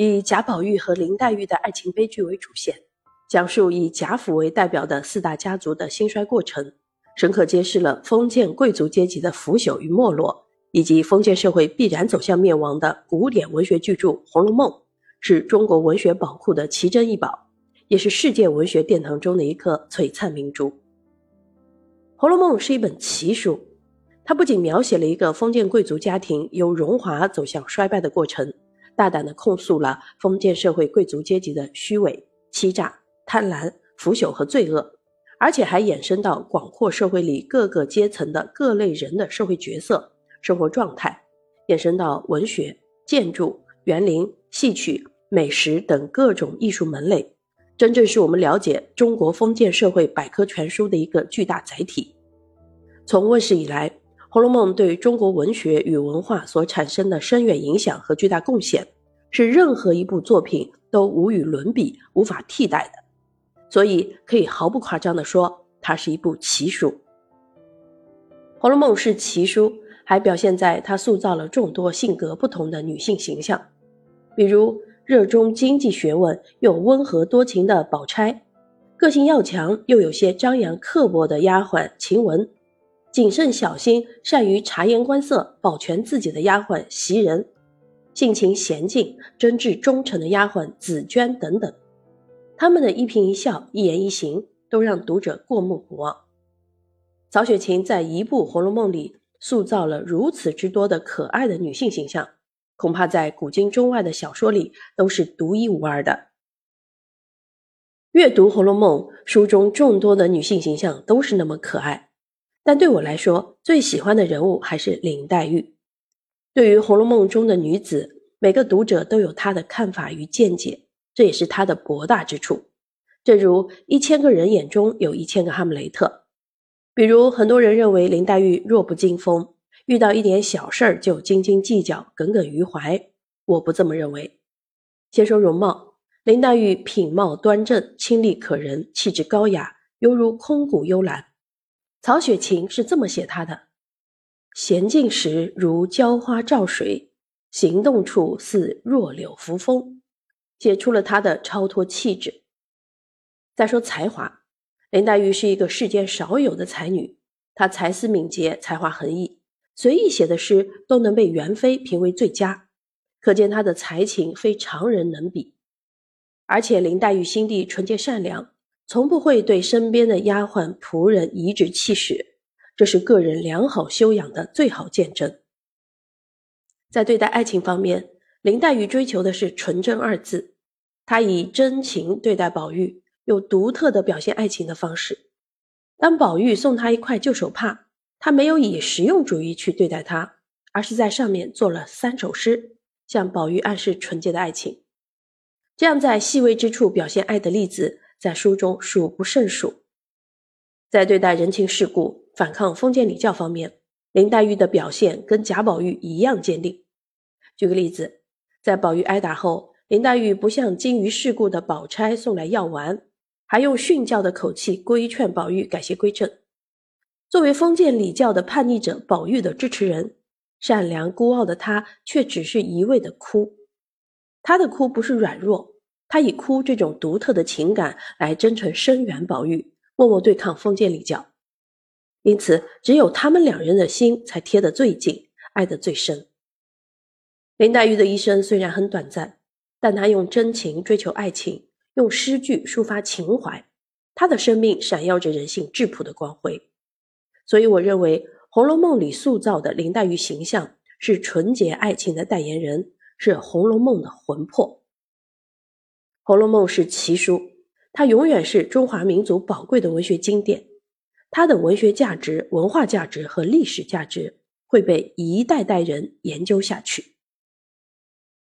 以贾宝玉和林黛玉的爱情悲剧为主线，讲述以贾府为代表的四大家族的兴衰过程，深刻揭示了封建贵族阶级的腐朽与没落，以及封建社会必然走向灭亡的古典文学巨著《红楼梦》，是中国文学宝库的奇珍异宝，也是世界文学殿堂中的一颗璀璨明珠。《红楼梦》是一本奇书，它不仅描写了一个封建贵族家庭由荣华走向衰败的过程。大胆地控诉了封建社会贵族阶级的虚伪、欺诈、贪婪、腐朽和罪恶，而且还延伸到广阔社会里各个阶层的各类人的社会角色、生活状态，延伸到文学、建筑、园林、戏曲、美食等各种艺术门类，真正是我们了解中国封建社会百科全书的一个巨大载体。从问世以来，《红楼梦》对中国文学与文化所产生的深远影响和巨大贡献，是任何一部作品都无与伦比、无法替代的，所以可以毫不夸张地说，它是一部奇书。《红楼梦》是奇书，还表现在它塑造了众多性格不同的女性形象，比如热衷经济学问又温和多情的宝钗，个性要强又有些张扬刻薄的丫鬟晴雯。谨慎小心、善于察言观色、保全自己的丫鬟袭人，性情娴静、真挚忠诚的丫鬟紫娟等等，他们的一颦一笑、一言一行都让读者过目不忘。曹雪芹在一部《红楼梦》里塑造了如此之多的可爱的女性形象，恐怕在古今中外的小说里都是独一无二的。阅读《红楼梦》，书中众多的女性形象都是那么可爱。但对我来说，最喜欢的人物还是林黛玉。对于《红楼梦》中的女子，每个读者都有他的看法与见解，这也是她的博大之处。正如一千个人眼中有一千个哈姆雷特。比如，很多人认为林黛玉弱不禁风，遇到一点小事儿就斤斤计较、耿耿于怀。我不这么认为。先说容貌，林黛玉品貌端正、清丽可人，气质高雅，犹如空谷幽兰。曹雪芹是这么写她的：娴静时如娇花照水，行动处似弱柳扶风，写出了他的超脱气质。再说才华，林黛玉是一个世间少有的才女，她才思敏捷，才华横溢，随意写的诗都能被元妃评为最佳，可见她的才情非常人能比。而且林黛玉心地纯洁善良。从不会对身边的丫鬟仆人颐指气使，这是个人良好修养的最好见证。在对待爱情方面，林黛玉追求的是纯真二字，她以真情对待宝玉，用独特的表现爱情的方式。当宝玉送她一块旧手帕，她没有以实用主义去对待他，而是在上面做了三首诗，向宝玉暗示纯洁的爱情。这样在细微之处表现爱的例子。在书中数不胜数，在对待人情世故、反抗封建礼教方面，林黛玉的表现跟贾宝玉一样坚定。举个例子，在宝玉挨打后，林黛玉不向精于世故的宝钗送来药丸，还用训教的口气规劝宝玉改邪归正。作为封建礼教的叛逆者宝玉的支持人，善良孤傲的她却只是一味的哭。她的哭不是软弱。他以哭这种独特的情感来真诚声援宝玉，默默对抗封建礼教，因此只有他们两人的心才贴得最近，爱得最深。林黛玉的一生虽然很短暂，但她用真情追求爱情，用诗句抒发情怀，她的生命闪耀着人性质朴的光辉。所以，我认为《红楼梦》里塑造的林黛玉形象是纯洁爱情的代言人，是《红楼梦》的魂魄。《红楼梦》是奇书，它永远是中华民族宝贵的文学经典，它的文学价值、文化价值和历史价值会被一代代人研究下去。